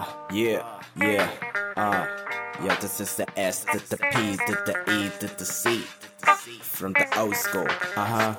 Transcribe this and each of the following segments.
Uh, yeah, yeah, uh, yeah, this is the S to the P to the E to the C from the old school. Uh huh.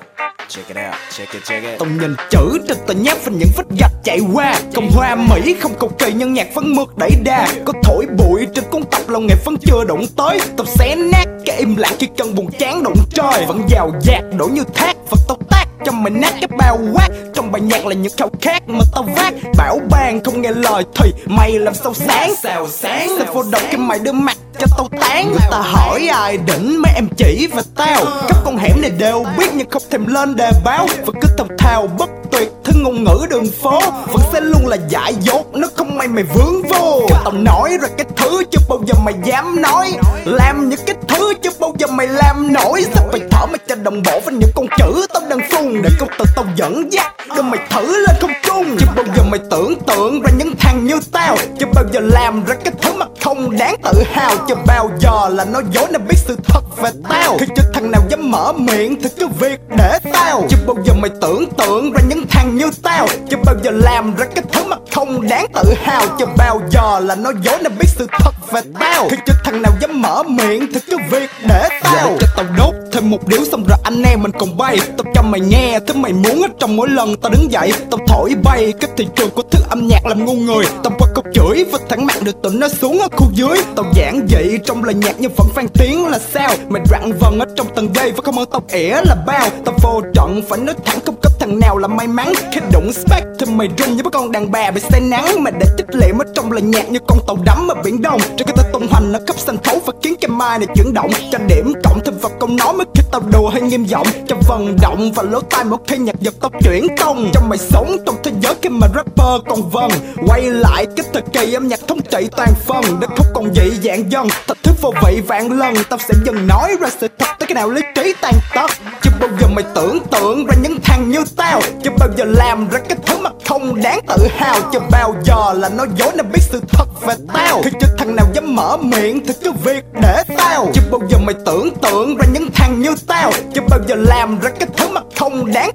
Check it out, check it, check it. Tông nhìn chữ trên tờ nháp và những vết gạch chạy qua Cầm hoa Mỹ không cầu kỳ nhân nhạc phấn mượt đẩy đà Có thổi bụi trên cuốn tập lòng nghệ phấn chưa động tới Tập xé nát cái im lặng khi cần buồn chán động trời Vẫn giàu dạt đổ như thác và tóc tác cho mày nát cái bao quát. Trong bài nhạc là những khao khát mà tao vác. Bảo ban không nghe lời thì mày làm sao sáng? Sao sáng Sao vô độc cái mày đưa mặt cho tao tán. Người ta hỏi ai đỉnh mấy em chỉ và tao. Các con hẻm này đều biết nhưng không thèm lên đề báo. Và cứ thầm thào bất tuyệt thứ ngôn ngữ đường phố. Vẫn sẽ luôn là dại dột nếu không may mày vướng vô. Tao nói ra cái thứ chưa bao giờ mày dám nói. Làm những cái thứ chưa bao giờ mày làm nổi. Sao mày thở mày cho đồng bộ với những con chữ tao đang phun? Để câu từ tao dẫn dắt Đưa mày thử lên không trung. Chưa bao giờ mày tưởng tượng ra những thằng như tao. Chưa bao giờ làm ra cái thứ mà không đáng tự hào. Chưa bao giờ là nói dối nên biết sự thật về tao. Khi chưa thằng nào dám mở miệng thì cứ việc để tao. Chưa bao giờ mày tưởng tượng ra những thằng như tao. Chưa bao giờ làm ra cái thứ mà không đáng tự hào Chưa bao giờ là nói dối nên biết sự thật về tao. Khi chưa thằng nào dám mở miệng thì cứ việc để tao. Cho tao đốt thêm một điếu xong rồi anh em mình còn bay. Tao cho mày nghe thứ mày muốn ở trong mỗi lần tao đứng dậy Tao thổi bay. Cái thị trường của thứ âm nhạc làm ngu người. Tao qua câu chửi và thẳng mặt được tụi nó xuống ở khu dưới. Tao giảng dị trong lời nhạc nhưng vẫn phan tiếng là sao. Mày rặn vần ở trong tầng dây và không ơn tao ỉa là bao. Tao vô trận phải nói thẳng không thằng nào là may mắn Khi đụng spec thì mày rung như mấy con đàn bà bị say nắng. Mà để tích lệ mất trong là nhạc như con tàu đắm ở biển đông. Cho cái ta tung hoành ở khắp sân khấu và khiến cái mai này chuyển động. Cho điểm cộng thêm vào câu nói mới khi tao đùa hay nghiêm giọng. Cho vận động và lỗ tai một khi nhạc giật tao chuyển tông Cho mày sống trong thế giới khi mà rapper còn vần Quay lại cái thời kỳ âm nhạc thống trị toàn phần. Để không còn dị dạng dần Thật thứ vô vị vạn lần. Tao sẽ dần nói ra sự thật tới cái nào lý trí tàn tật. Chứ bao giờ mày tưởng tượng ra những thằng như tao? Chưa bao giờ làm ra cái thứ mà không đáng tự hào? Chưa bao giờ là nói dối nên biết sự thật về tao? Khi chưa thằng nào dám mở miệng thì cứ việc để tao. Chưa bao giờ mày tưởng tượng ra những thằng như tao? Chưa bao giờ làm ra cái thứ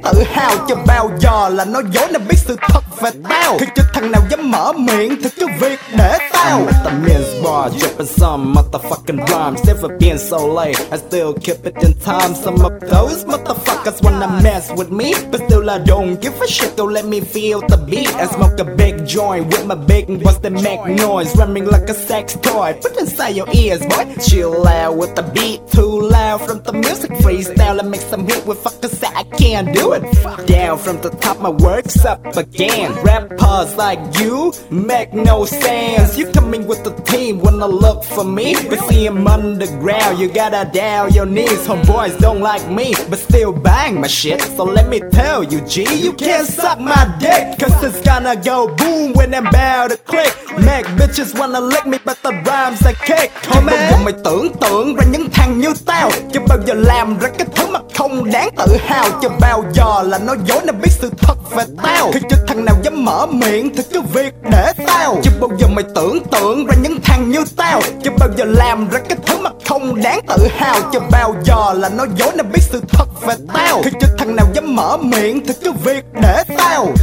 tự hào Chưa bao giờ là nói dối nên biết sự thật về tao Khi chưa thằng nào dám mở miệng thì cứ việc để tao I'm at the men's bar, dripping some motherfucking rhymes. Never been so late, I still keep it in time. Some of those motherfuckers wanna mess with me, but still I don't give a shit. Don't let me feel the beat. I smoke a big joint with my big ones that make noise, rhyming like a sex toy. Put inside your ears, boy. Chill out with the beat, too loud from the music freestyle and make some hit with fuckers that I can't do it. Down from the top, my work's up again. Rappers like you make no sense. You coming with the team when I look for me, but see him underground. You gotta down your knees. Homeboys don't like me, but still bang my shit. So let me tell you, G, you can't suck my dick, cause it's gonna go boom when I'm about to click. Make bitches wanna lick me, but the rhymes I kick. Bao giờ mày tưởng tượng ra những thằng như tao Chưa bao giờ làm ra cái thứ mà không đáng tự hào chưa bao giờ là nói dối nên biết sự thật về tao Khi chưa thằng nào dám mở miệng thì cứ việc để tao Chưa bao giờ mày tưởng tượng ra những thằng như tao Chưa bao giờ làm ra cái thứ mà không đáng tự hào Chưa bao giờ là nói dối nên biết sự thật về tao Khi chưa thằng nào dám mở miệng thì cứ việc để tao uh,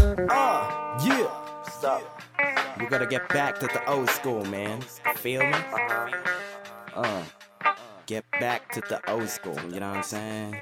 Yeah. Stop. we gotta get back to the old school, man. Feel me? Uh, get back to the old school. You know what I'm saying?